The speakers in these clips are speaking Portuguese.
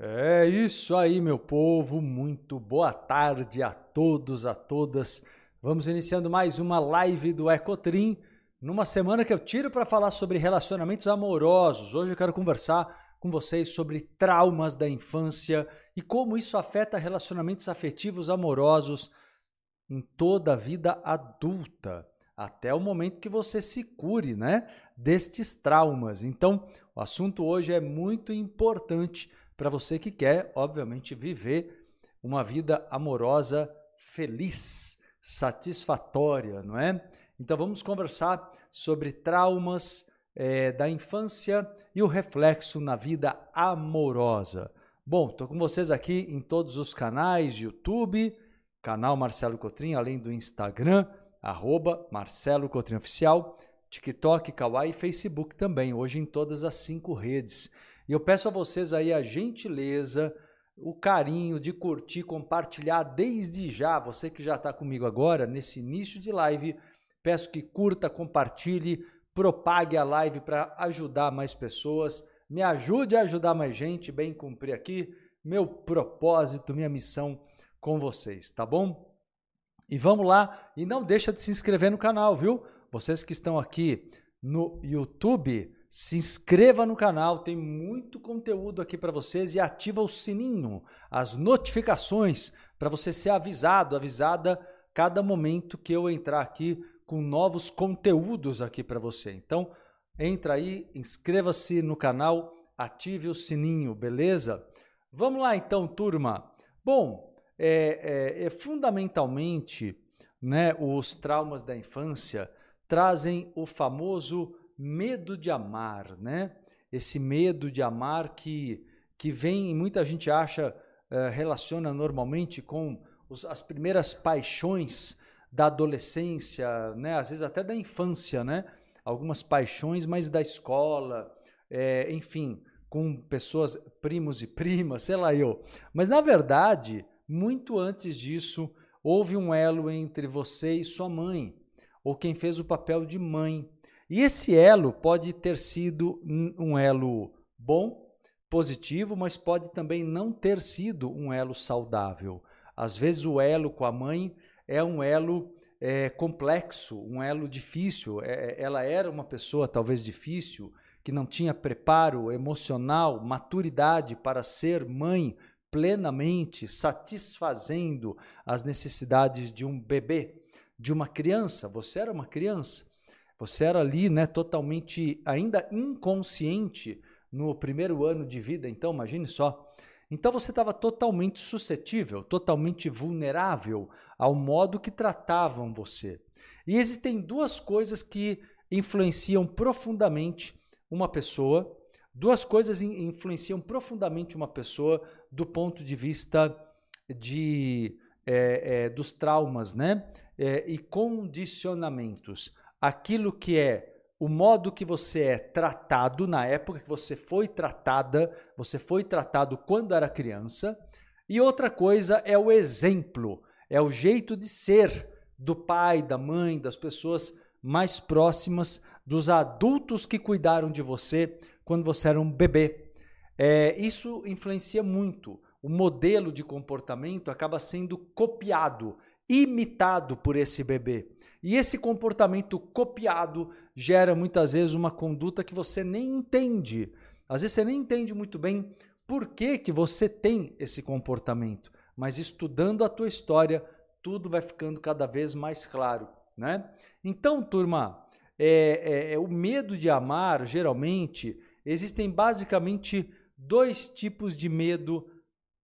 É isso aí, meu povo. Muito boa tarde a todos, a todas. Vamos iniciando mais uma live do Ecotrim, numa semana que eu tiro para falar sobre relacionamentos amorosos. Hoje eu quero conversar com vocês sobre traumas da infância e como isso afeta relacionamentos afetivos amorosos em toda a vida adulta, até o momento que você se cure, né, destes traumas. Então, o assunto hoje é muito importante para você que quer, obviamente, viver uma vida amorosa feliz, satisfatória, não é? Então vamos conversar sobre traumas é, da infância e o reflexo na vida amorosa. Bom, estou com vocês aqui em todos os canais, YouTube, canal Marcelo Cotrim, além do Instagram, arroba Marcelo Cotrim Oficial, TikTok, Kawaii e Facebook também, hoje em todas as cinco redes. E eu peço a vocês aí a gentileza, o carinho de curtir, compartilhar desde já. Você que já está comigo agora, nesse início de live, peço que curta, compartilhe, propague a live para ajudar mais pessoas. Me ajude a ajudar mais gente, bem cumprir aqui meu propósito, minha missão com vocês, tá bom? E vamos lá, e não deixa de se inscrever no canal, viu? Vocês que estão aqui no YouTube, se inscreva no canal, tem muito conteúdo aqui para vocês e ativa o sininho, as notificações para você ser avisado, avisada cada momento que eu entrar aqui com novos conteúdos aqui para você. Então, entra aí, inscreva-se no canal, ative o sininho, beleza? Vamos lá então, turma. Bom, é, é, é fundamentalmente, né, os traumas da infância trazem o famoso medo de amar, né? Esse medo de amar que, que vem, muita gente acha, uh, relaciona normalmente com os, as primeiras paixões da adolescência, né? Às vezes até da infância, né? Algumas paixões, mas da escola, é, enfim, com pessoas, primos e primas, sei lá eu. Mas na verdade, muito antes disso, houve um elo entre você e sua mãe, ou quem fez o papel de mãe. E esse elo pode ter sido um elo bom, positivo, mas pode também não ter sido um elo saudável. Às vezes o elo com a mãe é um elo é, complexo, um elo difícil. É, é, ela era uma pessoa talvez difícil, que não tinha preparo emocional, maturidade para ser mãe plenamente, satisfazendo as necessidades de um bebê, de uma criança. Você era uma criança. Você era ali, né, totalmente ainda inconsciente no primeiro ano de vida, então imagine só. Então você estava totalmente suscetível, totalmente vulnerável ao modo que tratavam você. E existem duas coisas que influenciam profundamente uma pessoa, duas coisas influenciam profundamente uma pessoa do ponto de vista de, é, é, dos traumas né? É, e condicionamentos aquilo que é o modo que você é tratado na época que você foi tratada, você foi tratado quando era criança, e outra coisa é o exemplo, é o jeito de ser do pai, da mãe, das pessoas mais próximas, dos adultos que cuidaram de você quando você era um bebê. É, isso influencia muito. O modelo de comportamento acaba sendo copiado, imitado por esse bebê. E esse comportamento copiado gera muitas vezes uma conduta que você nem entende. Às vezes você nem entende muito bem por que, que você tem esse comportamento. Mas estudando a tua história, tudo vai ficando cada vez mais claro. Né? Então, turma, é, é, é o medo de amar, geralmente, existem basicamente dois tipos de medo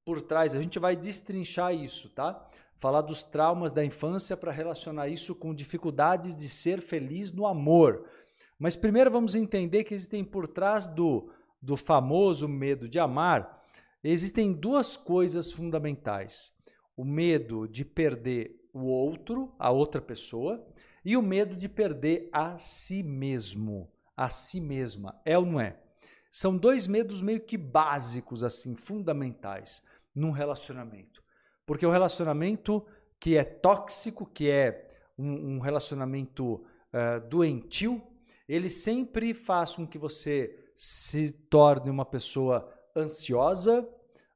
por trás. A gente vai destrinchar isso, tá? Falar dos traumas da infância para relacionar isso com dificuldades de ser feliz no amor. Mas primeiro vamos entender que existem por trás do, do famoso medo de amar, existem duas coisas fundamentais: o medo de perder o outro, a outra pessoa, e o medo de perder a si mesmo, a si mesma. É ou não é? São dois medos meio que básicos, assim, fundamentais num relacionamento. Porque o relacionamento que é tóxico, que é um, um relacionamento uh, doentio, ele sempre faz com que você se torne uma pessoa ansiosa,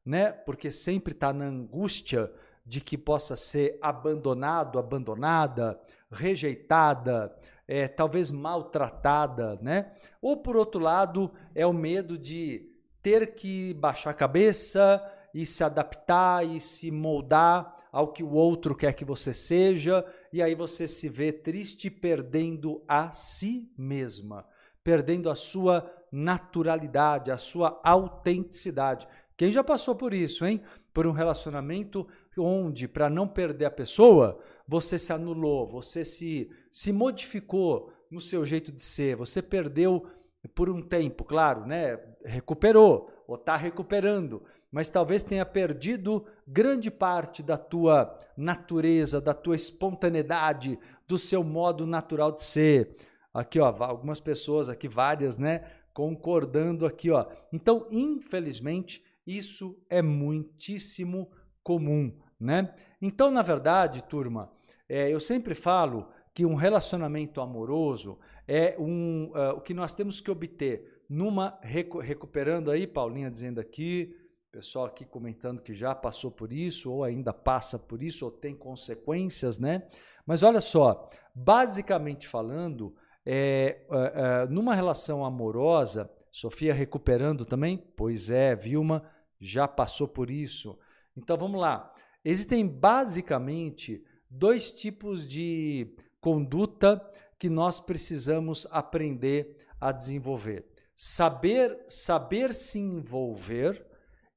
né? Porque sempre está na angústia de que possa ser abandonado, abandonada, rejeitada, é, talvez maltratada, né? Ou por outro lado, é o medo de ter que baixar a cabeça e se adaptar e se moldar ao que o outro quer que você seja, e aí você se vê triste perdendo a si mesma, perdendo a sua naturalidade, a sua autenticidade. Quem já passou por isso, hein? Por um relacionamento onde, para não perder a pessoa, você se anulou, você se, se modificou no seu jeito de ser, você perdeu por um tempo, claro, né? Recuperou ou está recuperando, mas talvez tenha perdido grande parte da tua natureza, da tua espontaneidade, do seu modo natural de ser. Aqui, ó, algumas pessoas aqui, várias, né, concordando aqui, ó. Então, infelizmente, isso é muitíssimo comum, né? Então, na verdade, turma, é, eu sempre falo que um relacionamento amoroso é um, uh, o que nós temos que obter numa recu recuperando aí, Paulinha dizendo aqui, pessoal aqui comentando que já passou por isso, ou ainda passa por isso, ou tem consequências, né? Mas olha só, basicamente falando, é, é, é, numa relação amorosa, Sofia recuperando também? Pois é, Vilma já passou por isso. Então vamos lá. Existem basicamente dois tipos de conduta que nós precisamos aprender a desenvolver. Saber, saber se envolver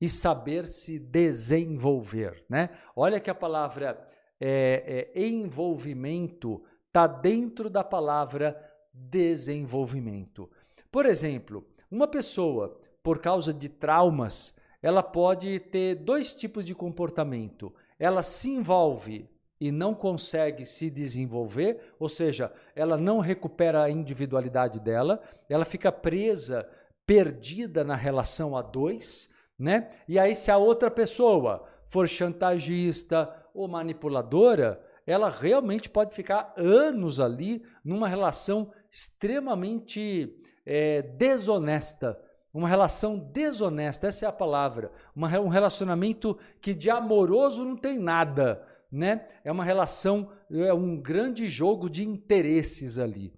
e saber se desenvolver, né? Olha que a palavra é, é, envolvimento está dentro da palavra desenvolvimento. Por exemplo, uma pessoa, por causa de traumas, ela pode ter dois tipos de comportamento. Ela se envolve e não consegue se desenvolver, ou seja, ela não recupera a individualidade dela, ela fica presa, perdida na relação a dois, né? E aí, se a outra pessoa for chantagista ou manipuladora, ela realmente pode ficar anos ali numa relação extremamente é, desonesta. Uma relação desonesta, essa é a palavra. Uma, um relacionamento que de amoroso não tem nada. Né? É uma relação, é um grande jogo de interesses ali.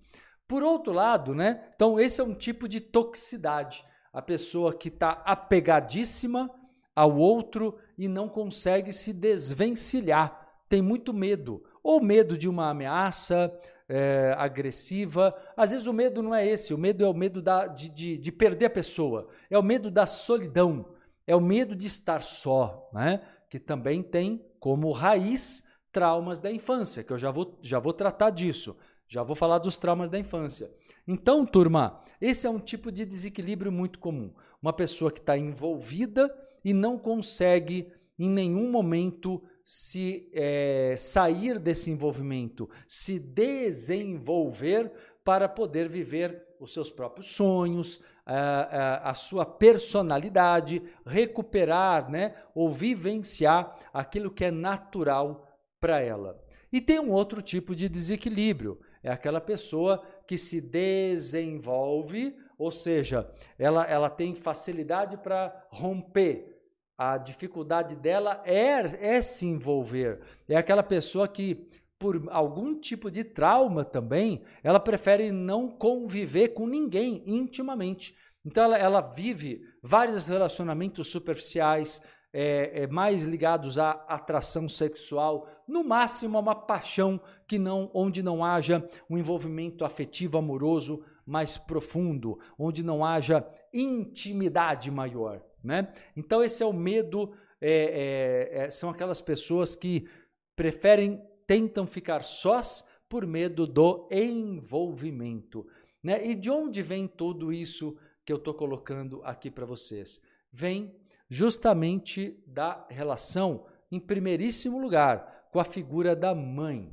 Por outro lado, né? Então, esse é um tipo de toxicidade a pessoa que está apegadíssima ao outro e não consegue se desvencilhar, tem muito medo, ou medo de uma ameaça é, agressiva. Às vezes o medo não é esse, o medo é o medo da, de, de, de perder a pessoa, é o medo da solidão, é o medo de estar só, né? que também tem como raiz traumas da infância, que eu já vou, já vou tratar disso, já vou falar dos traumas da infância. Então, turma, esse é um tipo de desequilíbrio muito comum. Uma pessoa que está envolvida e não consegue em nenhum momento se é, sair desse envolvimento, se desenvolver para poder viver os seus próprios sonhos, a, a, a, sua personalidade, recuperar né, ou vivenciar aquilo que é natural para ela. E tem um outro tipo de desequilíbrio, é aquela pessoa que se desenvolve, ou seja, ela, ela tem facilidade para romper. A dificuldade dela é, é se envolver. É aquela pessoa que, por algum tipo de trauma também, ela prefere não conviver com ninguém intimamente. Então ela, ela vive vários relacionamentos superficiais, é, é, mais ligados à atração sexual, no máximo a uma paixão que não, onde não haja um envolvimento afetivo amoroso mais profundo, onde não haja intimidade maior, né? Então esse é o medo, é, é, é são aquelas pessoas que preferem, tentam ficar sós por medo do envolvimento, né? E de onde vem tudo isso que eu estou colocando aqui para vocês? Vem justamente da relação, em primeiríssimo lugar, com a figura da mãe.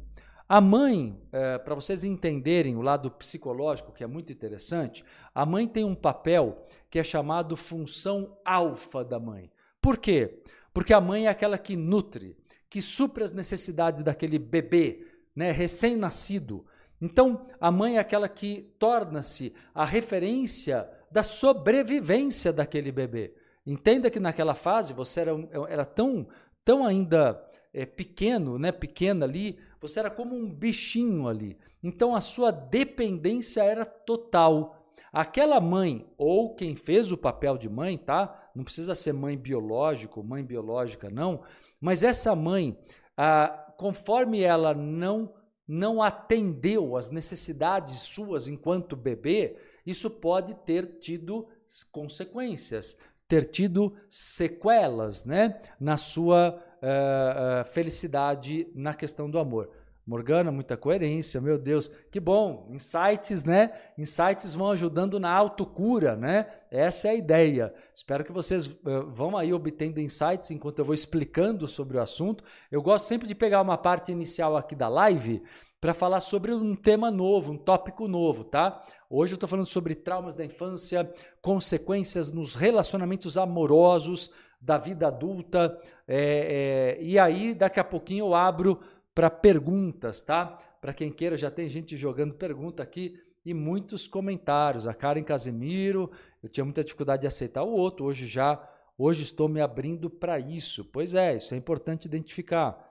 A mãe, é, para vocês entenderem o lado psicológico, que é muito interessante, a mãe tem um papel que é chamado função alfa da mãe. Por quê? Porque a mãe é aquela que nutre, que supre as necessidades daquele bebê, né, recém-nascido. Então, a mãe é aquela que torna-se a referência da sobrevivência daquele bebê. Entenda que naquela fase você era, era tão, tão ainda é, pequeno, né, pequena ali, você era como um bichinho ali. Então a sua dependência era total. Aquela mãe ou quem fez o papel de mãe, tá? Não precisa ser mãe biológico, mãe biológica não, mas essa mãe, ah, conforme ela não não atendeu às necessidades suas enquanto bebê, isso pode ter tido consequências, ter tido sequelas, né, na sua uh, uh, felicidade na questão do amor. Morgana, muita coerência, meu Deus, que bom. Insights, né? Insights vão ajudando na autocura, né? Essa é a ideia. Espero que vocês uh, vão aí obtendo insights enquanto eu vou explicando sobre o assunto. Eu gosto sempre de pegar uma parte inicial aqui da live para falar sobre um tema novo, um tópico novo, tá? Hoje eu estou falando sobre traumas da infância, consequências nos relacionamentos amorosos da vida adulta. É, é, e aí, daqui a pouquinho eu abro para perguntas, tá? Para quem queira, já tem gente jogando pergunta aqui e muitos comentários. A Karen Casemiro, eu tinha muita dificuldade de aceitar o outro, hoje já, hoje estou me abrindo para isso. Pois é, isso é importante identificar.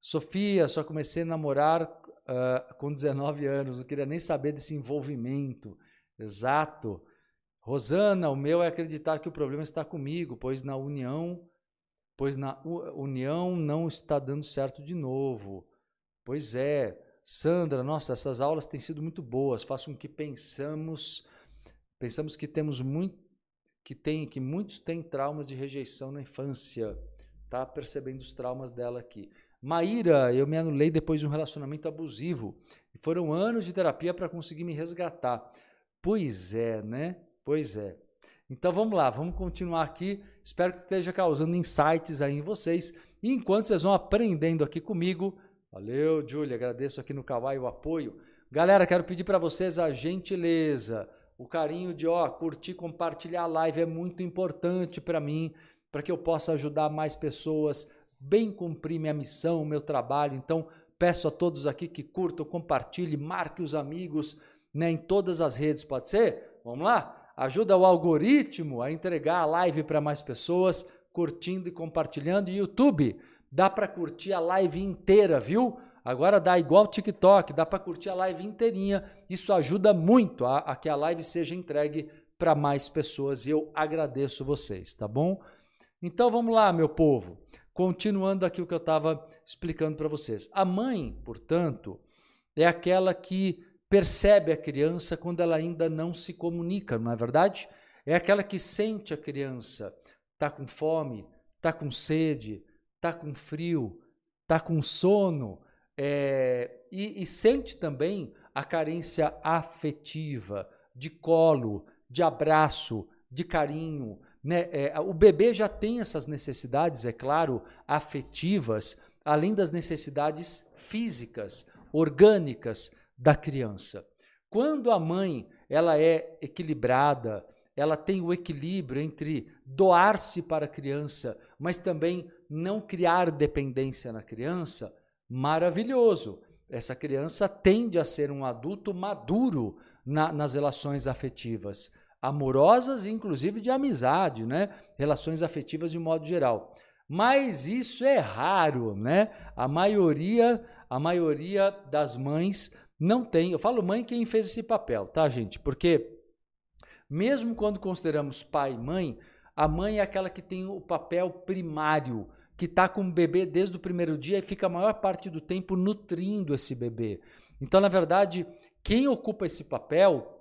Sofia, só comecei a namorar uh, com 19 anos, não queria nem saber desse envolvimento. Exato. Rosana, o meu é acreditar que o problema está comigo, pois na união pois na união não está dando certo de novo. Pois é, Sandra, nossa, essas aulas têm sido muito boas, façam com que pensamos, pensamos que temos muito que tem que muitos têm traumas de rejeição na infância. Tá percebendo os traumas dela aqui. Maíra, eu me anulei depois de um relacionamento abusivo e foram anos de terapia para conseguir me resgatar. Pois é, né? Pois é. Então vamos lá, vamos continuar aqui. Espero que esteja causando insights aí em vocês. E enquanto vocês vão aprendendo aqui comigo, valeu, Júlia, agradeço aqui no Kawaii o apoio. Galera, quero pedir para vocês a gentileza, o carinho de ó, curtir, compartilhar a live é muito importante para mim, para que eu possa ajudar mais pessoas, bem cumprir minha missão, meu trabalho. Então, peço a todos aqui que curtam, compartilhem, marque os amigos, né, em todas as redes, pode ser? Vamos lá? ajuda o algoritmo a entregar a live para mais pessoas, curtindo e compartilhando. E YouTube, dá para curtir a live inteira, viu? Agora dá igual TikTok, dá para curtir a live inteirinha. Isso ajuda muito a, a que a live seja entregue para mais pessoas e eu agradeço vocês, tá bom? Então vamos lá, meu povo. Continuando aqui o que eu estava explicando para vocês. A mãe, portanto, é aquela que percebe a criança quando ela ainda não se comunica, não é verdade? É aquela que sente a criança, está com fome, está com sede, está com frio, está com sono, é, e, e sente também a carência afetiva, de colo, de abraço, de carinho. Né? É, o bebê já tem essas necessidades, é claro, afetivas, além das necessidades físicas, orgânicas, da criança. Quando a mãe ela é equilibrada, ela tem o equilíbrio entre doar-se para a criança, mas também não criar dependência na criança, maravilhoso. Essa criança tende a ser um adulto maduro na, nas relações afetivas, amorosas e inclusive de amizade, né? Relações afetivas de modo geral. Mas isso é raro, né? A maioria, a maioria das mães não tem. Eu falo mãe quem fez esse papel, tá, gente? Porque mesmo quando consideramos pai e mãe, a mãe é aquela que tem o papel primário, que está com o bebê desde o primeiro dia e fica a maior parte do tempo nutrindo esse bebê. Então, na verdade, quem ocupa esse papel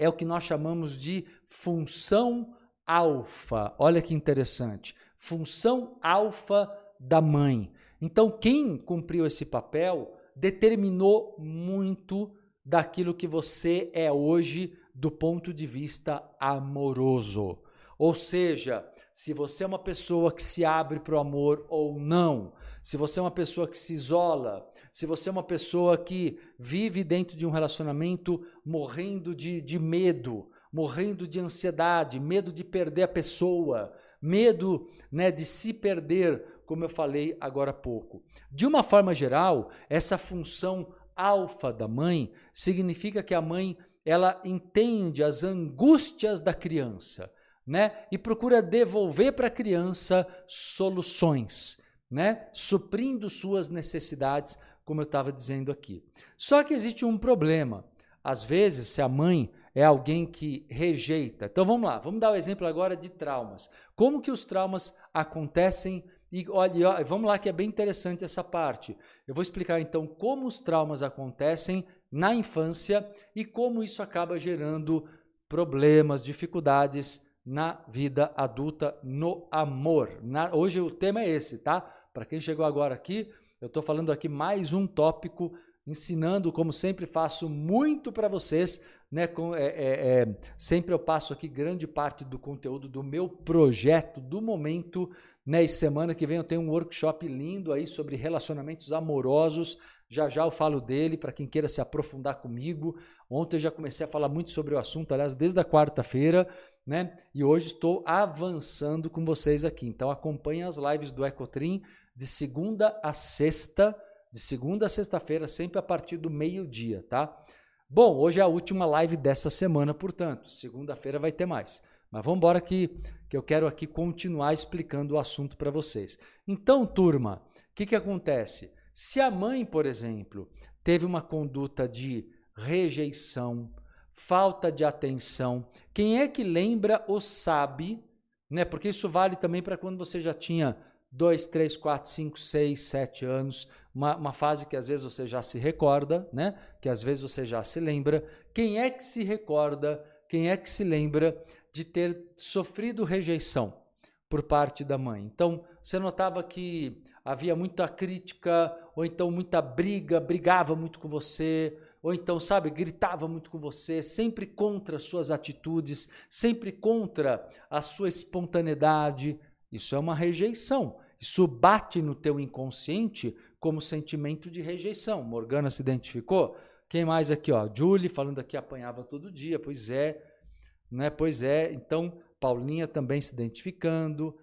é o que nós chamamos de função alfa. Olha que interessante. Função alfa da mãe. Então, quem cumpriu esse papel determinou muito daquilo que você é hoje do ponto de vista amoroso. Ou seja, se você é uma pessoa que se abre para o amor ou não, se você é uma pessoa que se isola, se você é uma pessoa que vive dentro de um relacionamento morrendo de, de medo, morrendo de ansiedade, medo de perder a pessoa, medo né, de se perder, como eu falei agora há pouco. De uma forma geral, essa função alfa da mãe significa que a mãe ela entende as angústias da criança, né? E procura devolver para a criança soluções, né? Suprindo suas necessidades, como eu estava dizendo aqui. Só que existe um problema. Às vezes, se a mãe é alguém que rejeita. Então vamos lá, vamos dar o um exemplo agora de traumas. Como que os traumas acontecem? E olha, vamos lá que é bem interessante essa parte. Eu vou explicar então como os traumas acontecem na infância e como isso acaba gerando problemas, dificuldades na vida adulta, no amor. Na, hoje o tema é esse, tá? Para quem chegou agora aqui, eu estou falando aqui mais um tópico, ensinando, como sempre faço, muito para vocês. Né, com, é, é, é, sempre eu passo aqui grande parte do conteúdo do meu projeto do momento. Né, e semana que vem eu tenho um workshop lindo aí sobre relacionamentos amorosos. Já já eu falo dele para quem queira se aprofundar comigo. Ontem eu já comecei a falar muito sobre o assunto, aliás, desde a quarta-feira né? E hoje estou avançando com vocês aqui. Então acompanhe as lives do Ecotrim de segunda a sexta, de segunda a sexta-feira, sempre a partir do meio-dia, tá? Bom, hoje é a última live dessa semana, portanto, segunda-feira vai ter mais. Mas vamos embora que, que eu quero aqui continuar explicando o assunto para vocês. Então, turma, o que, que acontece? Se a mãe, por exemplo, teve uma conduta de rejeição, falta de atenção. Quem é que lembra ou sabe, né? Porque isso vale também para quando você já tinha 2, 3, 4, 5, 6, 7 anos, uma, uma, fase que às vezes você já se recorda, né? Que às vezes você já se lembra. Quem é que se recorda, quem é que se lembra de ter sofrido rejeição por parte da mãe? Então, você notava que havia muita crítica, ou então muita briga, brigava muito com você, ou então, sabe, gritava muito com você, sempre contra suas atitudes, sempre contra a sua espontaneidade. Isso é uma rejeição. Isso bate no teu inconsciente como sentimento de rejeição. Morgana se identificou? Quem mais aqui, ó? Julie falando aqui apanhava todo dia. Pois é, né? Pois é. Então, Paulinha também se identificando,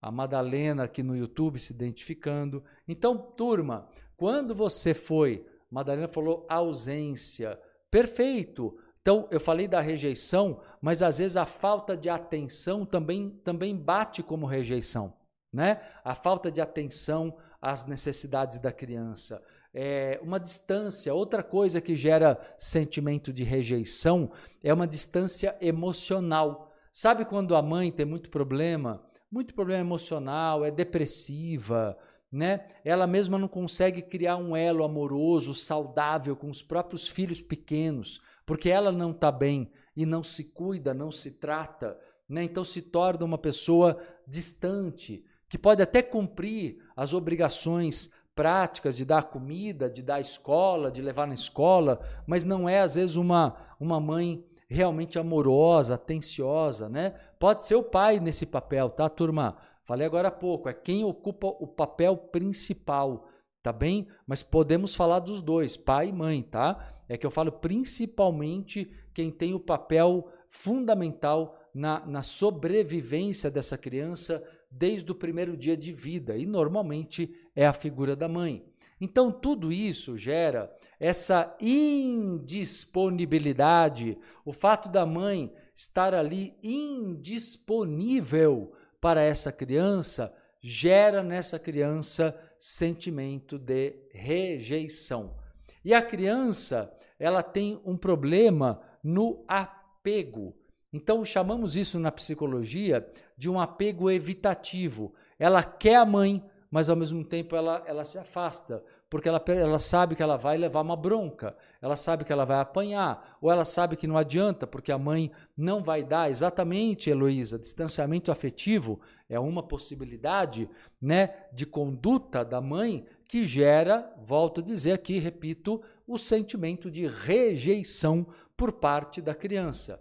a Madalena aqui no YouTube se identificando. Então, turma, quando você foi Madalena falou ausência. Perfeito. Então, eu falei da rejeição, mas às vezes a falta de atenção também, também bate como rejeição. Né? A falta de atenção às necessidades da criança. É uma distância, outra coisa que gera sentimento de rejeição é uma distância emocional. Sabe quando a mãe tem muito problema, muito problema emocional, é depressiva, né? Ela mesma não consegue criar um elo amoroso, saudável com os próprios filhos pequenos, porque ela não está bem e não se cuida, não se trata, né? Então se torna uma pessoa distante, que pode até cumprir as obrigações práticas de dar comida, de dar escola, de levar na escola, mas não é às vezes uma, uma mãe realmente amorosa, atenciosa, né? Pode ser o pai nesse papel, tá, turma? Falei agora há pouco, é quem ocupa o papel principal, tá bem? Mas podemos falar dos dois, pai e mãe, tá? É que eu falo principalmente quem tem o papel fundamental na, na sobrevivência dessa criança desde o primeiro dia de vida, e normalmente é a figura da mãe. Então, tudo isso gera essa indisponibilidade, o fato da mãe estar ali indisponível para essa criança gera nessa criança sentimento de rejeição. E a criança, ela tem um problema no apego. Então chamamos isso na psicologia de um apego evitativo. Ela quer a mãe, mas ao mesmo tempo ela, ela se afasta porque ela, ela sabe que ela vai levar uma bronca, ela sabe que ela vai apanhar, ou ela sabe que não adianta, porque a mãe não vai dar. Exatamente, Heloísa, distanciamento afetivo é uma possibilidade né, de conduta da mãe que gera, volto a dizer aqui, repito, o sentimento de rejeição por parte da criança.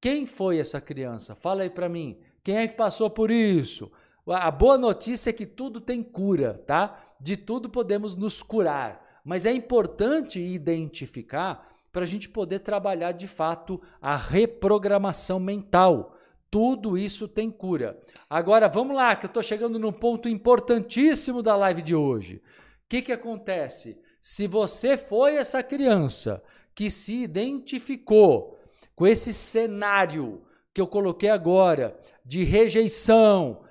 Quem foi essa criança? Fala aí para mim. Quem é que passou por isso? A boa notícia é que tudo tem cura, tá? de tudo podemos nos curar, mas é importante identificar para a gente poder trabalhar de fato a reprogramação mental. Tudo isso tem cura. Agora vamos lá, que eu estou chegando num ponto importantíssimo da live de hoje. O que, que acontece? Se você foi essa criança que se identificou com esse cenário que eu coloquei agora, de rejeição,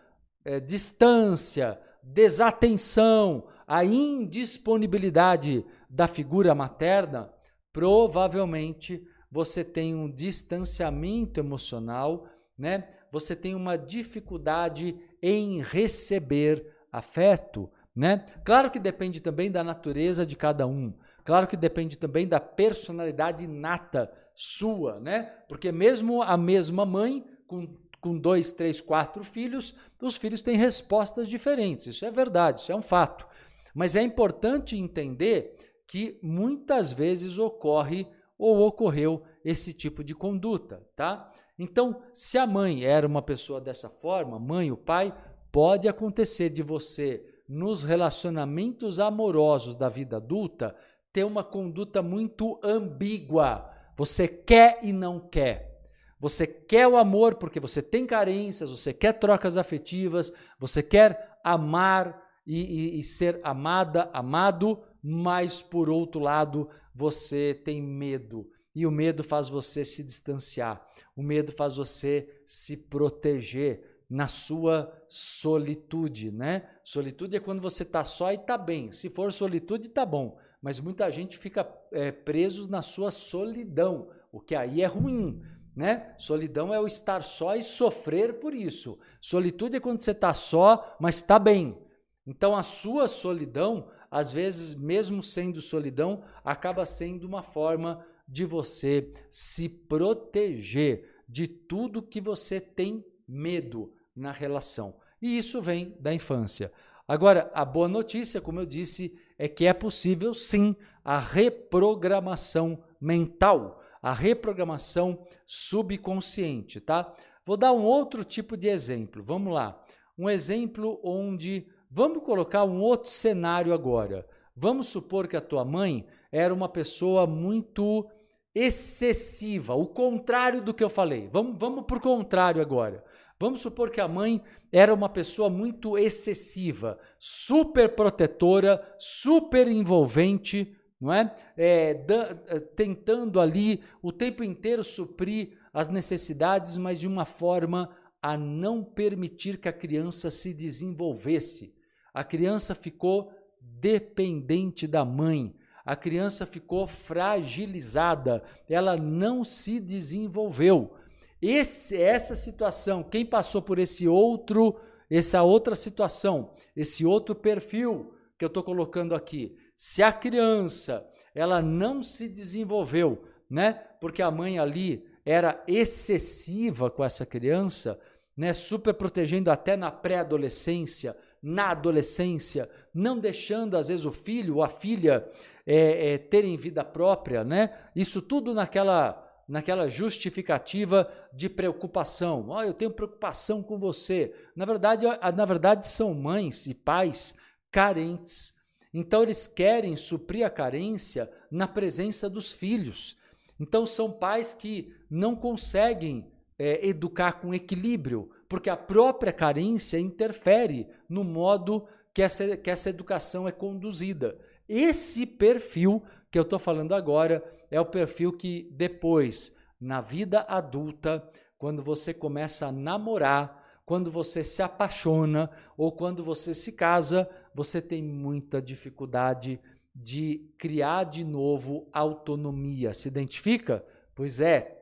é, distância, desatenção, a indisponibilidade da figura materna, provavelmente você tem um distanciamento emocional, né? Você tem uma dificuldade em receber afeto, né? Claro que depende também da natureza de cada um. Claro que depende também da personalidade inata sua, né? Porque mesmo a mesma mãe com, com dois, três, quatro filhos, os filhos têm respostas diferentes. Isso é verdade, isso é um fato. Mas é importante entender que muitas vezes ocorre ou ocorreu esse tipo de conduta, tá? Então, se a mãe era uma pessoa dessa forma, mãe, o pai, pode acontecer de você nos relacionamentos amorosos da vida adulta ter uma conduta muito ambígua. Você quer e não quer. Você quer o amor porque você tem carências, você quer trocas afetivas, você quer amar e, e, e ser amada, amado, mas por outro lado você tem medo. E o medo faz você se distanciar. O medo faz você se proteger na sua solitude, né? Solitude é quando você está só e está bem. Se for solitude, está bom. Mas muita gente fica é, preso na sua solidão, o que aí é ruim, né? Solidão é o estar só e sofrer por isso. Solitude é quando você está só, mas está bem. Então a sua solidão, às vezes, mesmo sendo solidão, acaba sendo uma forma de você se proteger de tudo que você tem medo na relação. E isso vem da infância. Agora, a boa notícia, como eu disse, é que é possível sim a reprogramação mental, a reprogramação subconsciente, tá? Vou dar um outro tipo de exemplo. Vamos lá. Um exemplo onde vamos colocar um outro cenário agora. Vamos supor que a tua mãe era uma pessoa muito excessiva, o contrário do que eu falei. Vamos, vamos por contrário agora. Vamos supor que a mãe era uma pessoa muito excessiva, super protetora, super envolvente, não é? é da, é, tentando ali o tempo inteiro suprir as necessidades, mas de uma forma a não permitir que a criança se desenvolvesse. A criança ficou dependente da mãe, a criança ficou fragilizada, ela não se desenvolveu. Esse, essa situação, quem passou por esse outro, essa outra situação, esse outro perfil que eu estou colocando aqui, se a criança ela não se desenvolveu, né? Porque a mãe ali era excessiva com essa criança, né? Super protegendo até na pré-adolescência, na adolescência, não deixando às vezes o filho ou a filha é, é, terem vida própria, né? Isso tudo naquela naquela justificativa de preocupação. Oh, eu tenho preocupação com você. Na verdade, na verdade são mães e pais carentes. Então eles querem suprir a carência na presença dos filhos. Então são pais que não conseguem é, educar com equilíbrio, porque a própria carência interfere no modo que essa, que essa educação é conduzida. Esse perfil que eu estou falando agora é o perfil que depois, na vida adulta, quando você começa a namorar, quando você se apaixona ou quando você se casa, você tem muita dificuldade de criar de novo autonomia. Se identifica? Pois é.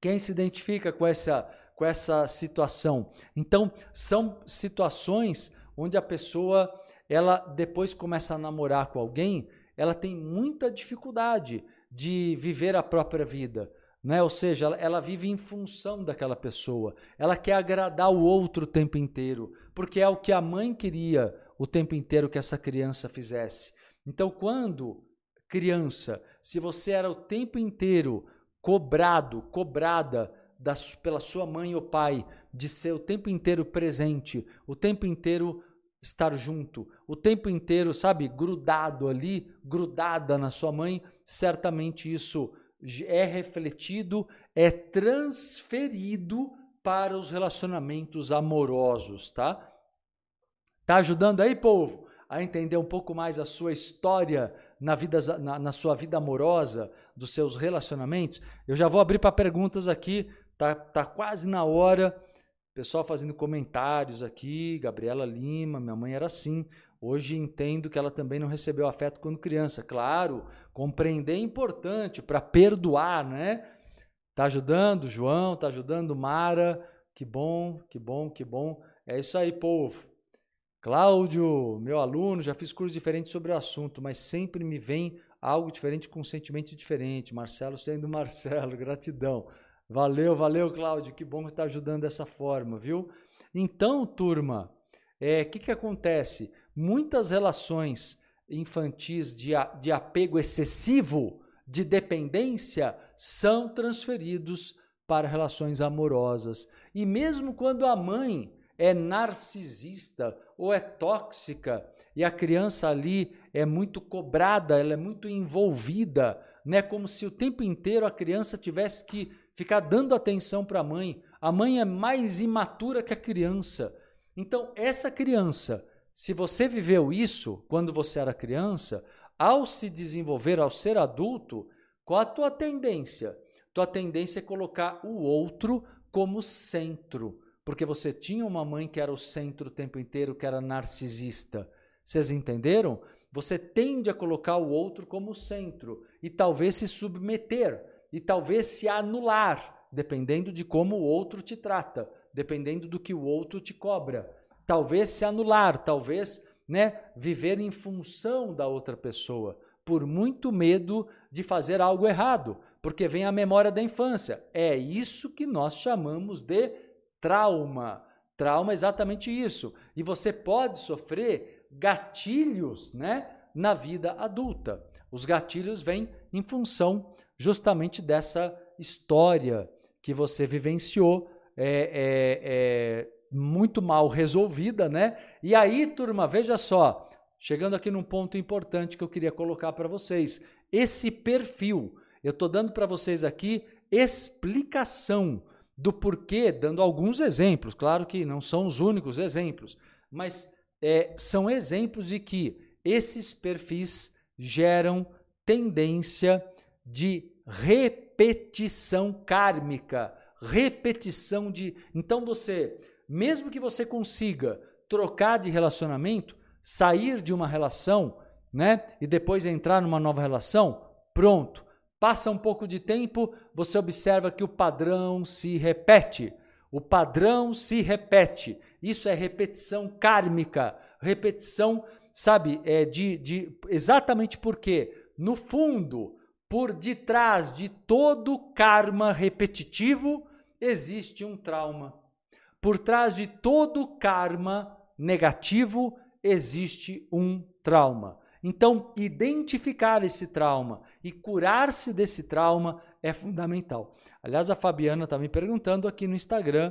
Quem se identifica com essa com essa situação? Então, são situações onde a pessoa ela depois começa a namorar com alguém, ela tem muita dificuldade de viver a própria vida. Né? Ou seja, ela, vive em função daquela pessoa. Ela quer agradar o outro o tempo inteiro, porque é o que a mãe queria o tempo inteiro que essa criança fizesse. Então, quando criança, se você era o tempo inteiro cobrado, cobrada das, pela sua mãe ou pai de ser o tempo inteiro presente, o tempo inteiro estar junto, o tempo inteiro, sabe, grudado ali, grudada na sua mãe, certamente isso é refletido, é transferido para os relacionamentos amorosos, tá? Tá ajudando aí, povo, a entender um pouco mais a sua história na, vida, na, na sua vida amorosa, dos seus relacionamentos? Eu já vou abrir para perguntas aqui, Tá, tá quase na hora. Pessoal fazendo comentários aqui, Gabriela Lima, minha mãe era assim. Hoje entendo que ela também não recebeu afeto quando criança. Claro, compreender é importante para perdoar, né? Tá ajudando, João, tá ajudando, Mara. Que bom, que bom, que bom. É isso aí, povo. Cláudio, meu aluno, já fiz cursos diferentes sobre o assunto, mas sempre me vem algo diferente com um sentimento diferente. Marcelo sendo Marcelo, gratidão. Valeu, valeu, Cláudio. Que bom que está ajudando dessa forma, viu? Então, turma, o é, que, que acontece? Muitas relações infantis de, de apego excessivo, de dependência, são transferidos para relações amorosas. E mesmo quando a mãe é narcisista ou é tóxica e a criança ali é muito cobrada, ela é muito envolvida, né? Como se o tempo inteiro a criança tivesse que ficar dando atenção para a mãe. A mãe é mais imatura que a criança. Então, essa criança, se você viveu isso quando você era criança, ao se desenvolver, ao ser adulto, qual a tua tendência? Tua tendência é colocar o outro como centro, porque você tinha uma mãe que era o centro o tempo inteiro, que era narcisista. Vocês entenderam? Você tende a colocar o outro como centro e talvez se submeter e talvez se anular, dependendo de como o outro te trata, dependendo do que o outro te cobra. Talvez se anular, talvez né, viver em função da outra pessoa, por muito medo de fazer algo errado, porque vem a memória da infância. É isso que nós chamamos de trauma. Trauma é exatamente isso. E você pode sofrer gatilhos né, na vida adulta. Os gatilhos vêm em função justamente dessa história que você vivenciou é, é, é, muito mal resolvida, né? E aí, turma, veja só, chegando aqui num ponto importante que eu queria colocar para vocês, esse perfil, eu estou dando para vocês aqui explicação do porquê, dando alguns exemplos, claro que não são os únicos exemplos, mas é, são exemplos de que esses perfis geram tendência de repetição kármica, repetição de. Então você, mesmo que você consiga trocar de relacionamento, sair de uma relação, né, e depois entrar numa nova relação, pronto. Passa um pouco de tempo, você observa que o padrão se repete. O padrão se repete. Isso é repetição kármica, repetição, sabe, é de, de exatamente porque no fundo por detrás de todo karma repetitivo existe um trauma. Por trás de todo karma negativo existe um trauma. Então, identificar esse trauma e curar-se desse trauma é fundamental. Aliás, a Fabiana está me perguntando aqui no Instagram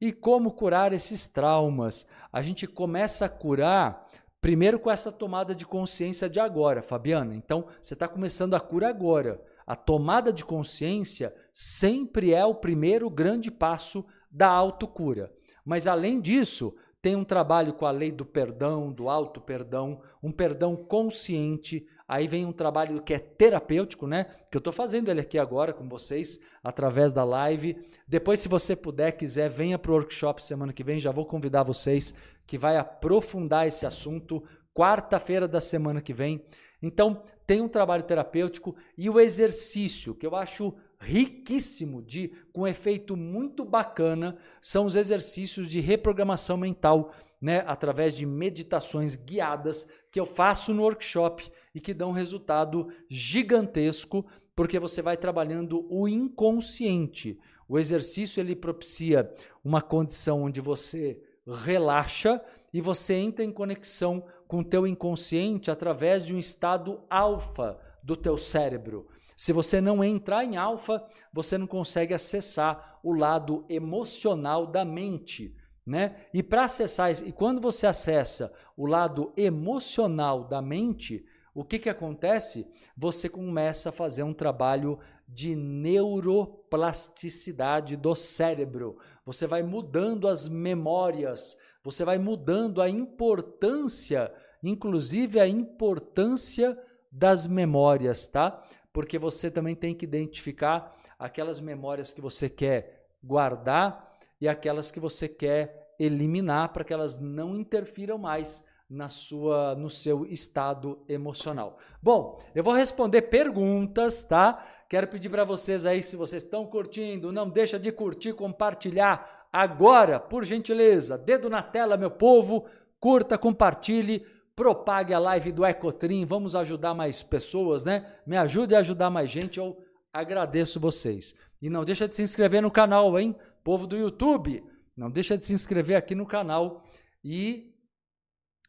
e como curar esses traumas. A gente começa a curar Primeiro com essa tomada de consciência de agora, Fabiana. Então, você está começando a cura agora. A tomada de consciência sempre é o primeiro grande passo da autocura. Mas além disso, tem um trabalho com a lei do perdão, do auto-perdão, um perdão consciente. Aí vem um trabalho que é terapêutico, né? Que eu estou fazendo ele aqui agora com vocês, através da live. Depois, se você puder, quiser, venha para o workshop semana que vem. Já vou convidar vocês que vai aprofundar esse assunto quarta-feira da semana que vem. Então, tem um trabalho terapêutico e o exercício, que eu acho riquíssimo, de com efeito muito bacana, são os exercícios de reprogramação mental, né, através de meditações guiadas que eu faço no workshop e que dão um resultado gigantesco, porque você vai trabalhando o inconsciente. O exercício ele propicia uma condição onde você relaxa e você entra em conexão com o teu inconsciente através de um estado alfa do teu cérebro. Se você não entrar em alfa, você não consegue acessar o lado emocional da mente, né? E para acessar e quando você acessa o lado emocional da mente, o que que acontece? Você começa a fazer um trabalho de neuroplasticidade do cérebro. Você vai mudando as memórias, você vai mudando a importância, inclusive a importância das memórias, tá? Porque você também tem que identificar aquelas memórias que você quer guardar e aquelas que você quer eliminar para que elas não interfiram mais na sua no seu estado emocional. Bom, eu vou responder perguntas, tá? Quero pedir para vocês aí se vocês estão curtindo, não deixa de curtir, compartilhar agora, por gentileza. Dedo na tela, meu povo, curta, compartilhe, propague a live do Ecotrim, vamos ajudar mais pessoas, né? Me ajude a ajudar mais gente, eu agradeço vocês. E não deixa de se inscrever no canal, hein? Povo do YouTube, não deixa de se inscrever aqui no canal e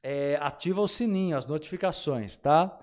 é, ativa o sininho, as notificações, tá?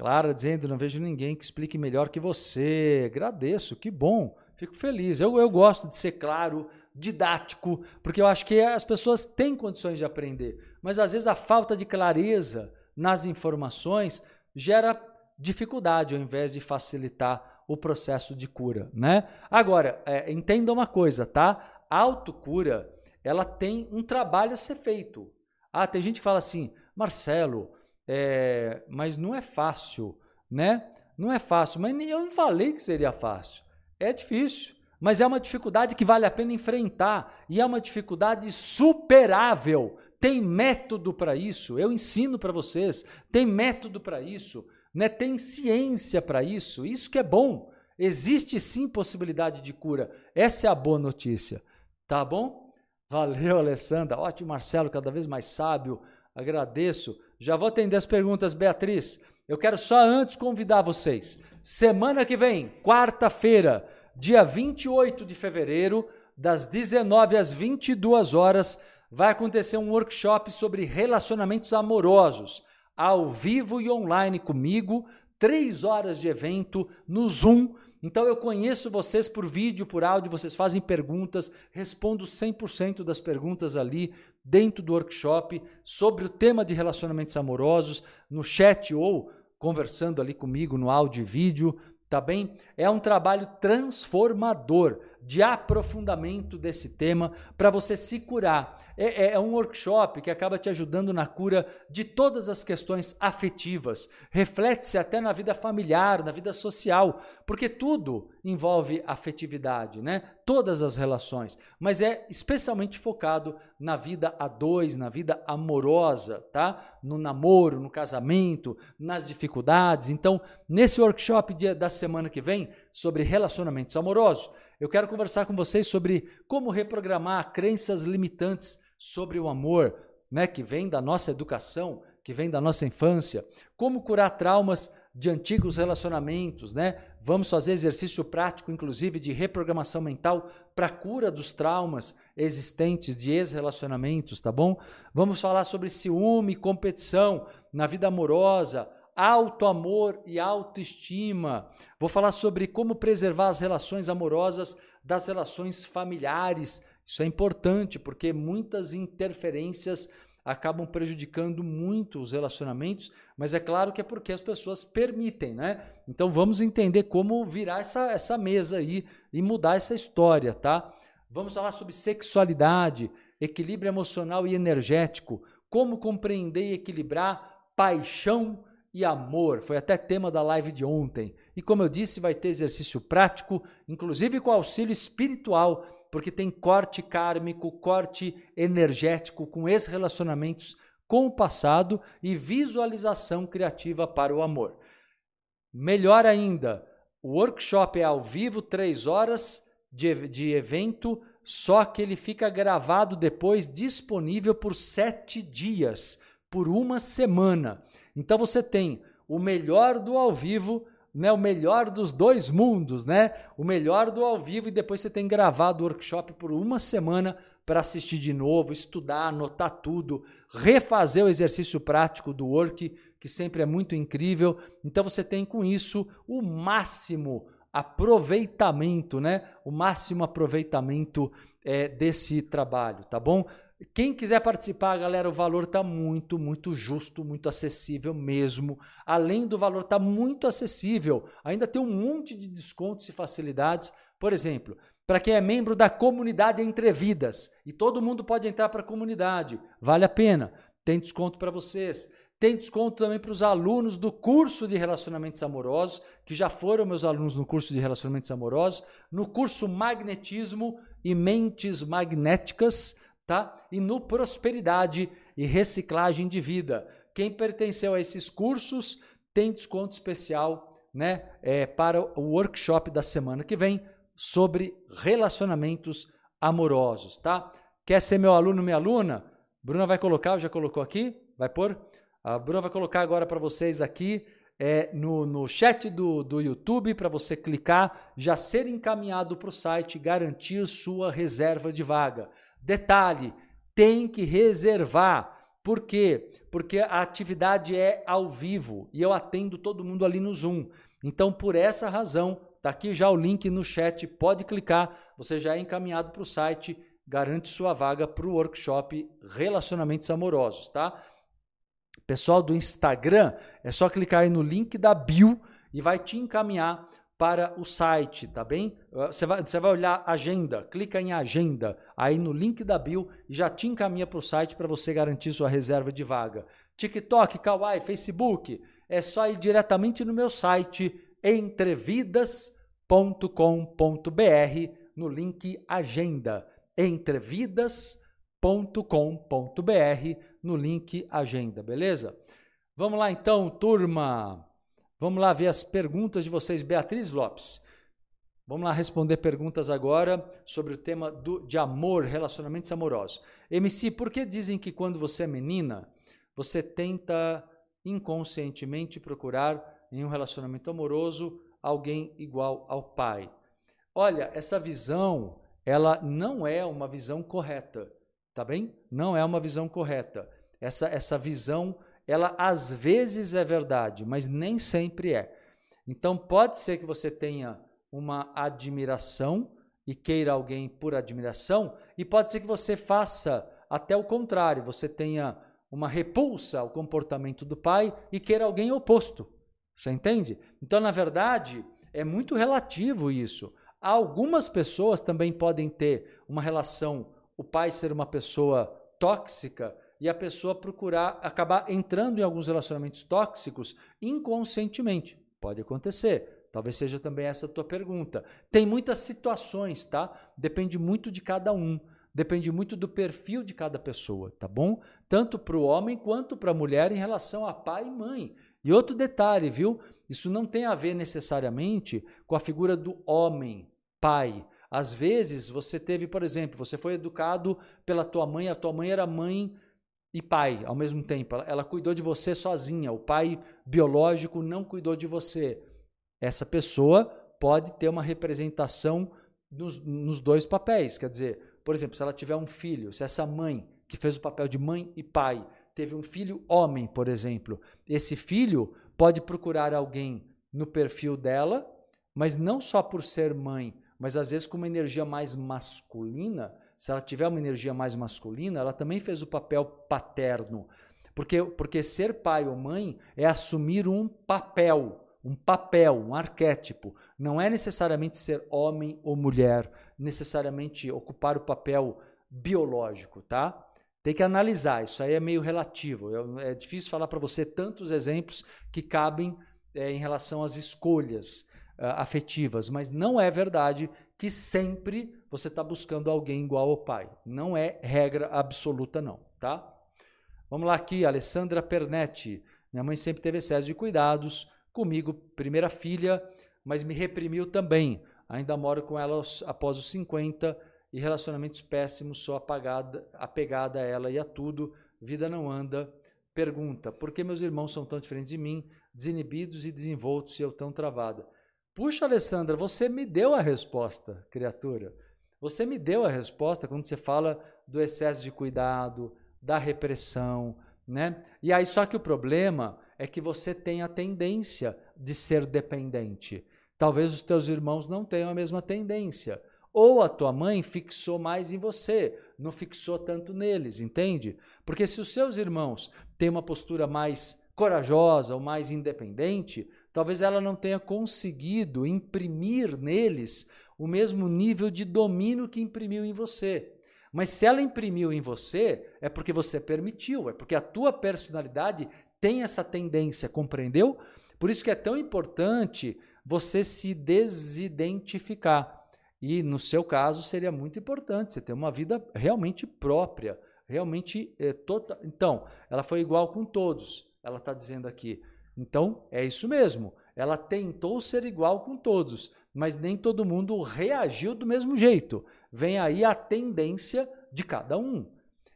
Clara dizendo, não vejo ninguém que explique melhor que você. Agradeço, que bom, fico feliz. Eu, eu gosto de ser claro, didático, porque eu acho que as pessoas têm condições de aprender, mas às vezes a falta de clareza nas informações gera dificuldade ao invés de facilitar o processo de cura, né? Agora, é, entenda uma coisa, tá? A autocura, ela tem um trabalho a ser feito. Ah, tem gente que fala assim, Marcelo, é, mas não é fácil, né? Não é fácil, mas eu não falei que seria fácil. É difícil, mas é uma dificuldade que vale a pena enfrentar e é uma dificuldade superável. Tem método para isso, eu ensino para vocês. Tem método para isso, né? Tem ciência para isso. Isso que é bom. Existe sim possibilidade de cura. Essa é a boa notícia, tá bom? Valeu, Alessandra. Ótimo, Marcelo, cada vez mais sábio. Agradeço. Já vou atender as perguntas, Beatriz. Eu quero só antes convidar vocês. Semana que vem, quarta-feira, dia 28 de fevereiro, das 19 às 22 horas, vai acontecer um workshop sobre relacionamentos amorosos, ao vivo e online comigo, três horas de evento no Zoom então eu conheço vocês por vídeo, por áudio, vocês fazem perguntas, respondo 100% das perguntas ali dentro do workshop sobre o tema de relacionamentos amorosos, no chat ou conversando ali comigo no áudio e vídeo, tá bem? É um trabalho transformador de aprofundamento desse tema para você se curar. É, é, é, um workshop que acaba te ajudando na cura de todas as questões afetivas. Reflete-se até na vida familiar, na vida social, porque tudo envolve afetividade, né? Todas as relações, mas é especialmente focado na vida a dois, na vida amorosa, tá? No namoro, no casamento, nas dificuldades. Então, nesse workshop da semana que vem sobre relacionamentos amorosos, eu quero conversar com vocês sobre como reprogramar crenças limitantes sobre o amor, né, que vem da nossa educação, que vem da nossa infância, como curar traumas de antigos relacionamentos, né? Vamos fazer exercício prático, inclusive, de reprogramação mental para cura dos traumas existentes de ex-relacionamentos, tá bom? Vamos falar sobre ciúme, competição na vida amorosa, alto amor e autoestima. Vou falar sobre como preservar as relações amorosas das relações familiares. Isso é importante porque muitas interferências acabam prejudicando muito os relacionamentos, mas é claro que é porque as pessoas permitem, né? Então vamos entender como virar essa, essa mesa aí e mudar essa história, tá? Vamos falar sobre sexualidade, equilíbrio emocional e energético, como compreender e equilibrar paixão e amor. Foi até tema da live de ontem. E como eu disse, vai ter exercício prático, inclusive com auxílio espiritual, porque tem corte kármico, corte energético com ex-relacionamentos com o passado e visualização criativa para o amor. Melhor ainda, o workshop é ao vivo, três horas de, de evento, só que ele fica gravado depois, disponível por sete dias, por uma semana. Então você tem o melhor do ao vivo, né, o melhor dos dois mundos, né? O melhor do ao vivo e depois você tem gravado o workshop por uma semana para assistir de novo, estudar, anotar tudo, refazer o exercício prático do work, que sempre é muito incrível. Então você tem com isso o máximo aproveitamento, né? O máximo aproveitamento é, desse trabalho, tá bom? Quem quiser participar, galera, o valor está muito, muito justo, muito acessível mesmo. Além do valor estar tá muito acessível, ainda tem um monte de descontos e facilidades. Por exemplo, para quem é membro da comunidade Entre Vidas, e todo mundo pode entrar para a comunidade, vale a pena. Tem desconto para vocês. Tem desconto também para os alunos do curso de relacionamentos amorosos, que já foram meus alunos no curso de relacionamentos amorosos. No curso Magnetismo, e mentes magnéticas, tá? E no prosperidade e reciclagem de vida. Quem pertenceu a esses cursos tem desconto especial, né? É, para o workshop da semana que vem sobre relacionamentos amorosos, tá? Quer ser meu aluno, minha aluna? Bruna vai colocar, já colocou aqui? Vai pôr? A Bruna vai colocar agora para vocês aqui é, no, no chat do, do YouTube para você clicar, já ser encaminhado para o site, garantir sua reserva de vaga. Detalhe: tem que reservar. Por quê? Porque a atividade é ao vivo e eu atendo todo mundo ali no Zoom. Então, por essa razão, tá aqui já o link no chat, pode clicar, você já é encaminhado para o site, garante sua vaga para o workshop Relacionamentos Amorosos, tá? Pessoal do Instagram, é só clicar aí no link da bio e vai te encaminhar para o site, tá bem? Você vai, você vai olhar agenda, clica em agenda, aí no link da bio e já te encaminha para o site para você garantir sua reserva de vaga. TikTok, Kawaii, Facebook, é só ir diretamente no meu site entrevidas.com.br no link agenda. entrevidas.com.br no link agenda, beleza? Vamos lá então, turma. Vamos lá ver as perguntas de vocês. Beatriz Lopes. Vamos lá responder perguntas agora sobre o tema do, de amor, relacionamentos amorosos. MC, por que dizem que quando você é menina, você tenta inconscientemente procurar em um relacionamento amoroso alguém igual ao pai? Olha, essa visão, ela não é uma visão correta tá bem? Não é uma visão correta. Essa, essa visão, ela às vezes é verdade, mas nem sempre é. Então pode ser que você tenha uma admiração e queira alguém por admiração, e pode ser que você faça até o contrário, você tenha uma repulsa ao comportamento do pai e queira alguém oposto. Você entende? Então, na verdade, é muito relativo isso. Algumas pessoas também podem ter uma relação o pai ser uma pessoa tóxica e a pessoa procurar acabar entrando em alguns relacionamentos tóxicos inconscientemente. Pode acontecer. Talvez seja também essa a tua pergunta. Tem muitas situações, tá? Depende muito de cada um. Depende muito do perfil de cada pessoa, tá bom? Tanto para o homem quanto para a mulher em relação a pai e mãe. E outro detalhe, viu? Isso não tem a ver necessariamente com a figura do homem, pai. Às vezes você teve, por exemplo, você foi educado pela tua mãe, a tua mãe era mãe e pai ao mesmo tempo. Ela, ela cuidou de você sozinha. O pai biológico não cuidou de você. Essa pessoa pode ter uma representação nos, nos dois papéis. Quer dizer, por exemplo, se ela tiver um filho, se essa mãe que fez o papel de mãe e pai teve um filho homem, por exemplo, esse filho pode procurar alguém no perfil dela, mas não só por ser mãe, mas às vezes com uma energia mais masculina, se ela tiver uma energia mais masculina, ela também fez o papel paterno. Porque, porque ser pai ou mãe é assumir um papel, um papel, um arquétipo. Não é necessariamente ser homem ou mulher, necessariamente ocupar o papel biológico, tá? Tem que analisar, isso aí é meio relativo. É difícil falar para você tantos exemplos que cabem é, em relação às escolhas uh, afetivas, mas não é verdade que sempre você está buscando alguém igual ao pai. Não é regra absoluta, não, tá? Vamos lá aqui, Alessandra Pernetti. Minha mãe sempre teve excesso de cuidados comigo, primeira filha, mas me reprimiu também. Ainda moro com ela após os 50 e relacionamentos péssimos, sou apagada, apegada a ela e a tudo, vida não anda. Pergunta: por que meus irmãos são tão diferentes de mim, desinibidos e desenvoltos e eu tão travada? Puxa, Alessandra, você me deu a resposta, criatura. Você me deu a resposta quando você fala do excesso de cuidado, da repressão, né? E aí só que o problema é que você tem a tendência de ser dependente. Talvez os teus irmãos não tenham a mesma tendência. Ou a tua mãe fixou mais em você, não fixou tanto neles, entende? Porque se os seus irmãos têm uma postura mais corajosa ou mais independente, talvez ela não tenha conseguido imprimir neles o mesmo nível de domínio que imprimiu em você. Mas se ela imprimiu em você, é porque você permitiu, é porque a tua personalidade tem essa tendência, compreendeu? Por isso que é tão importante você se desidentificar. E no seu caso seria muito importante você ter uma vida realmente própria, realmente é, total. Então, ela foi igual com todos, ela está dizendo aqui. Então, é isso mesmo. Ela tentou ser igual com todos, mas nem todo mundo reagiu do mesmo jeito. Vem aí a tendência de cada um.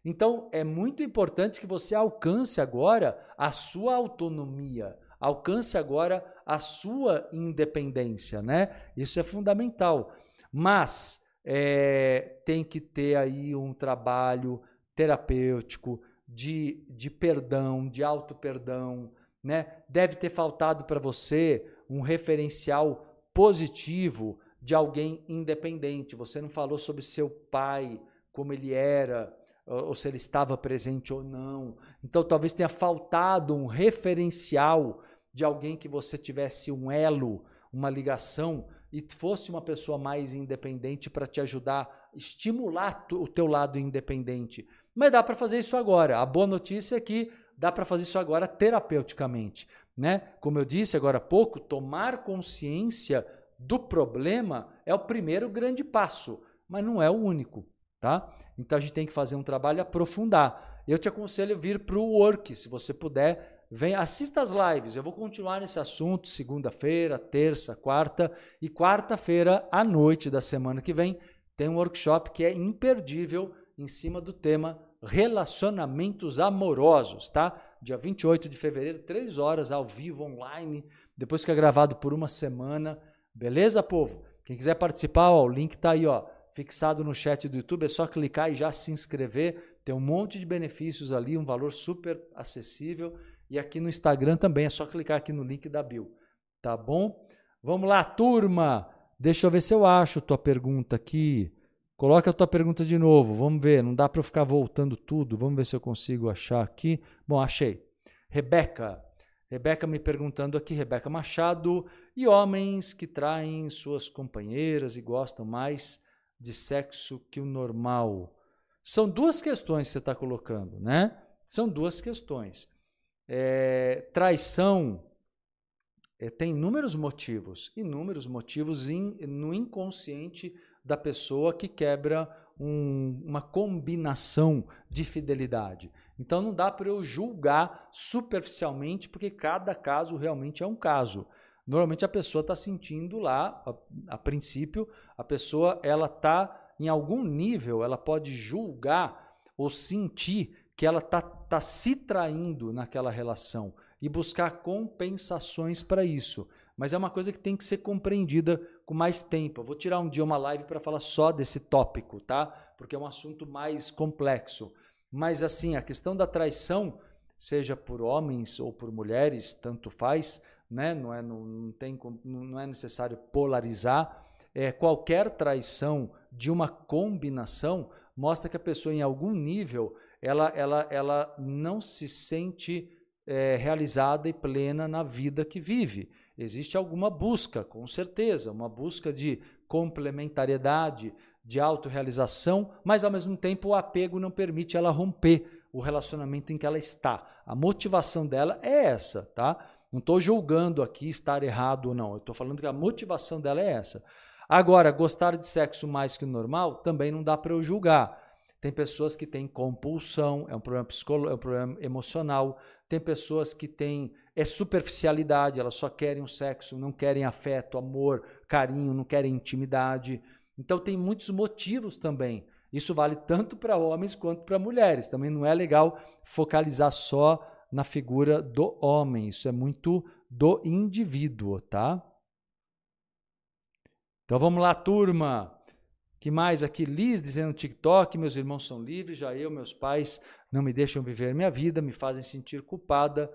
Então, é muito importante que você alcance agora a sua autonomia, alcance agora a sua independência, né? Isso é fundamental. Mas é, tem que ter aí um trabalho terapêutico de, de perdão, de auto-perdão, né? Deve ter faltado para você um referencial positivo de alguém independente. Você não falou sobre seu pai, como ele era, ou se ele estava presente ou não. Então talvez tenha faltado um referencial de alguém que você tivesse um elo, uma ligação e fosse uma pessoa mais independente para te ajudar, estimular o teu lado independente. Mas dá para fazer isso agora. A boa notícia é que dá para fazer isso agora terapeuticamente, né? Como eu disse agora há pouco, tomar consciência do problema é o primeiro grande passo, mas não é o único tá? Então a gente tem que fazer um trabalho aprofundar. Eu te aconselho vir para o Work, se você puder, vem, assista as lives. Eu vou continuar nesse assunto segunda-feira, terça, quarta e quarta-feira à noite da semana que vem tem um workshop que é imperdível em cima do tema relacionamentos amorosos, tá? Dia 28 de fevereiro, 3 horas ao vivo online, depois que é gravado por uma semana. Beleza, povo? Quem quiser participar, ó, o link tá aí, ó fixado no chat do YouTube, é só clicar e já se inscrever. Tem um monte de benefícios ali, um valor super acessível. E aqui no Instagram também, é só clicar aqui no link da Bill. Tá bom? Vamos lá, turma! Deixa eu ver se eu acho tua pergunta aqui. Coloca a tua pergunta de novo, vamos ver. Não dá para eu ficar voltando tudo. Vamos ver se eu consigo achar aqui. Bom, achei. Rebeca. Rebeca me perguntando aqui, Rebeca Machado. E homens que traem suas companheiras e gostam mais de sexo que o normal? São duas questões que você está colocando, né? São duas questões. É, traição é, tem inúmeros motivos, inúmeros motivos in, no inconsciente da pessoa que quebra um, uma combinação de fidelidade. Então não dá para eu julgar superficialmente, porque cada caso realmente é um caso. Normalmente a pessoa está sentindo lá, a, a, princípio, a pessoa ela está em algum nível, ela pode julgar ou sentir que ela está tá se traindo naquela relação e buscar compensações para isso. Mas é uma coisa que tem que ser compreendida com mais tempo. Eu vou tirar um dia uma live para falar só desse tópico, tá? Porque é um assunto mais complexo. Mas assim, a questão da traição, seja por homens ou por mulheres, tanto faz, né? não, é, não, não, tem, não é necessário polarizar. É, qualquer traição de uma combinação mostra que a pessoa, em algum nível, ela, ela, ela não se sente é, realizada e plena na vida que vive. Existe alguma busca, com certeza, uma busca de complementariedade, de autorrealização, mas ao mesmo tempo o apego não permite ela romper o relacionamento em que ela está. A motivação dela é essa, tá? Não estou julgando aqui estar errado ou não. Estou falando que a motivação dela é essa. Agora, gostar de sexo mais que o normal também não dá para eu julgar. Tem pessoas que têm compulsão, é um problema psicológico, é um problema emocional. Tem pessoas que têm é superficialidade, elas só querem o sexo, não querem afeto, amor, carinho, não querem intimidade. Então tem muitos motivos também. Isso vale tanto para homens quanto para mulheres. Também não é legal focalizar só na figura do homem. Isso é muito do indivíduo, tá? Então vamos lá, turma. Que mais aqui? Liz dizendo no TikTok: meus irmãos são livres, já eu, meus pais não me deixam viver minha vida, me fazem sentir culpada.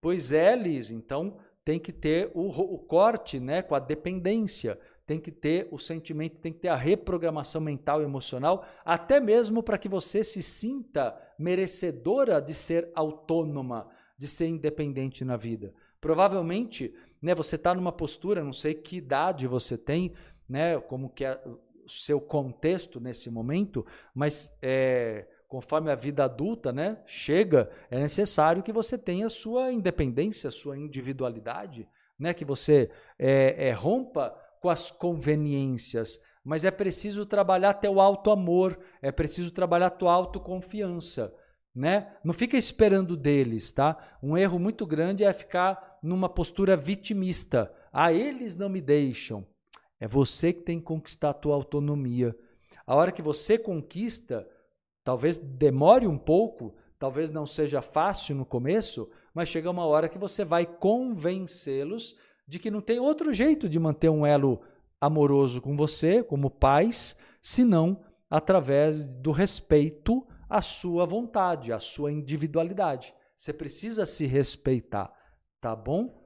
Pois é, Liz, então tem que ter o, o corte né, com a dependência tem que ter o sentimento, tem que ter a reprogramação mental e emocional, até mesmo para que você se sinta merecedora de ser autônoma, de ser independente na vida. Provavelmente, né, você está numa postura, não sei que idade você tem, né, como que é o seu contexto nesse momento, mas é, conforme a vida adulta né, chega, é necessário que você tenha sua independência, sua individualidade, né, que você é, é, rompa com as conveniências mas é preciso trabalhar teu alto amor, é preciso trabalhar tua autoconfiança, né? Não fica esperando deles, tá? Um erro muito grande é ficar numa postura vitimista. Ah, eles não me deixam. É você que tem que conquistar a tua autonomia. A hora que você conquista, talvez demore um pouco, talvez não seja fácil no começo, mas chega uma hora que você vai convencê-los de que não tem outro jeito de manter um elo amoroso com você, como pais, senão através do respeito à sua vontade, à sua individualidade. Você precisa se respeitar, tá bom?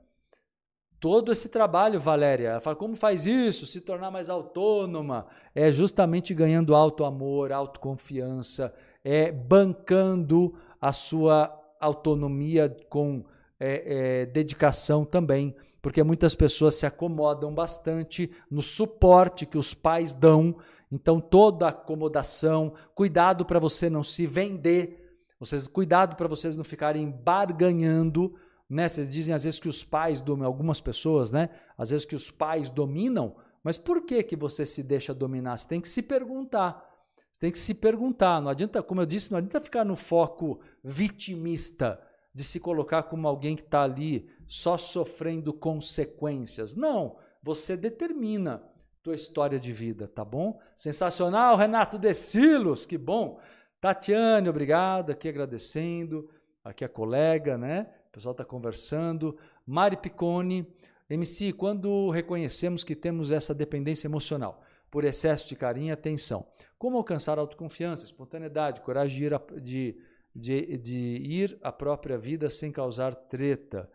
Todo esse trabalho, Valéria, ela fala, como faz isso? Se tornar mais autônoma? É justamente ganhando auto-amor, autoconfiança, é bancando a sua autonomia com é, é, dedicação também porque muitas pessoas se acomodam bastante no suporte que os pais dão. Então, toda acomodação, cuidado para você não se vender, vocês, cuidado para vocês não ficarem barganhando. Né? Vocês dizem às vezes que os pais dominam, algumas pessoas, né? Às vezes que os pais dominam, mas por que, que você se deixa dominar? Você tem que se perguntar. Você tem que se perguntar. Não adianta, como eu disse, não adianta ficar no foco vitimista de se colocar como alguém que está ali só sofrendo consequências. Não, você determina tua história de vida, tá bom? Sensacional, Renato Decilos, que bom. Tatiane, obrigado, aqui agradecendo, aqui a colega, né? Pessoal está conversando. Mari Piccone, MC, quando reconhecemos que temos essa dependência emocional por excesso de carinho e atenção, como alcançar autoconfiança, espontaneidade, coragem de ir, a, de, de, de ir à própria vida sem causar treta?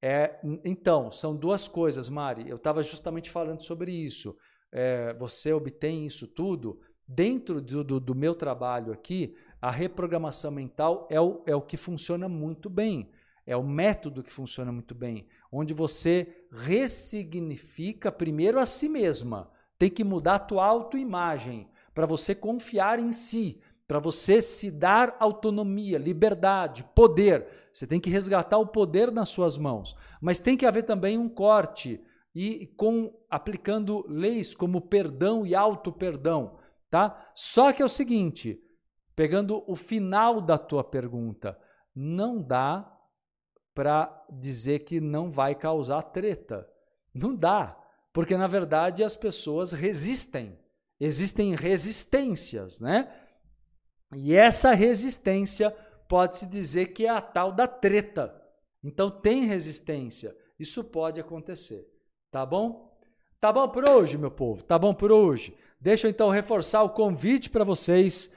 É, então, são duas coisas, Mari. Eu estava justamente falando sobre isso. É, você obtém isso tudo. Dentro do, do, do, meu trabalho aqui, a reprogramação mental é o, é o que funciona muito bem. É o método que funciona muito bem. Onde você ressignifica primeiro a si mesma. Tem que mudar a tua autoimagem para você confiar em si, para você se dar autonomia, liberdade, poder você tem que resgatar o poder nas suas mãos. Mas tem que haver também um corte e com aplicando leis como perdão e auto-perdão, tá? Só que é o seguinte, pegando o final da tua pergunta, não dá para dizer que não vai causar treta. Não dá, porque na verdade as pessoas resistem. Existem resistências, né? E essa resistência pode-se dizer que é a tal da treta. Então tem resistência. Isso pode acontecer. Tá bom? Tá bom por hoje, meu povo? Tá bom por hoje? Deixa eu então reforçar o convite para vocês.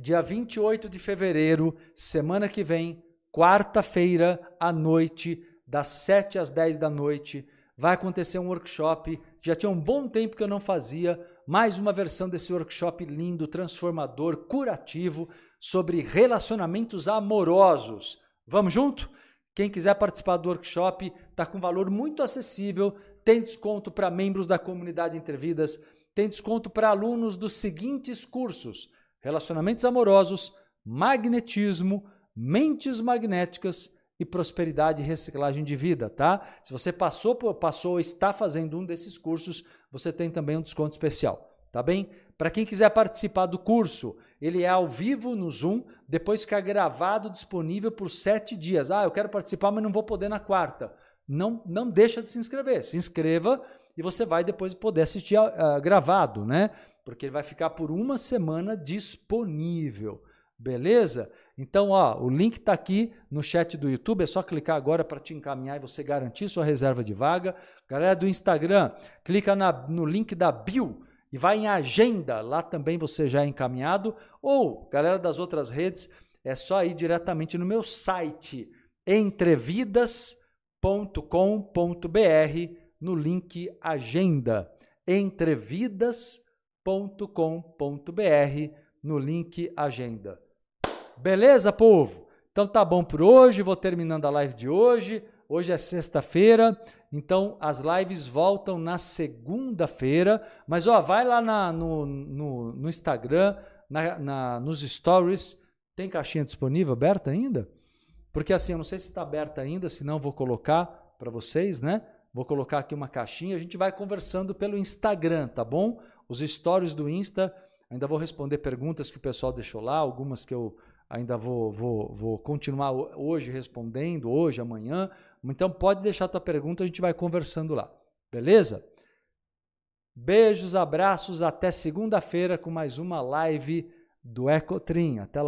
Dia 28 de fevereiro, semana que vem, quarta-feira à noite, das 7 às 10 da noite, vai acontecer um workshop. Já tinha um bom tempo que eu não fazia. Mais uma versão desse workshop lindo, transformador, curativo sobre relacionamentos amorosos. Vamos junto? Quem quiser participar do workshop está com valor muito acessível, tem desconto para membros da comunidade Intervidas, tem desconto para alunos dos seguintes cursos: Relacionamentos amorosos, magnetismo, mentes magnéticas e prosperidade e reciclagem de vida, tá? Se você passou passou ou está fazendo um desses cursos, você tem também um desconto especial, tá bem? Para quem quiser participar do curso, ele é ao vivo no Zoom, depois fica gravado, disponível por sete dias. Ah, eu quero participar, mas não vou poder na quarta. Não, não deixa de se inscrever. Se inscreva e você vai depois poder assistir uh, gravado, né? Porque ele vai ficar por uma semana disponível. Beleza? Então, ó, o link está aqui no chat do YouTube. É só clicar agora para te encaminhar e você garantir sua reserva de vaga. Galera do Instagram, clica na, no link da bio e vai em agenda, lá também você já é encaminhado, ou galera das outras redes, é só ir diretamente no meu site entrevidas.com.br no link agenda entrevidas.com.br no link agenda. Beleza, povo? Então tá bom por hoje, vou terminando a live de hoje. Hoje é sexta-feira, então as lives voltam na segunda-feira. Mas ó, vai lá na, no, no, no, Instagram, na, na, nos stories. Tem caixinha disponível aberta ainda? Porque assim, eu não sei se está aberta ainda, senão eu vou colocar para vocês, né? Vou colocar aqui uma caixinha, a gente vai conversando pelo Instagram, tá bom? Os stories do Insta, ainda vou responder perguntas que o pessoal deixou lá, algumas que eu ainda vou, vou, vou continuar hoje respondendo, hoje, amanhã. Então pode deixar a tua pergunta, a gente vai conversando lá. Beleza? Beijos, abraços, até segunda-feira com mais uma live do Ecotrim. Até lá.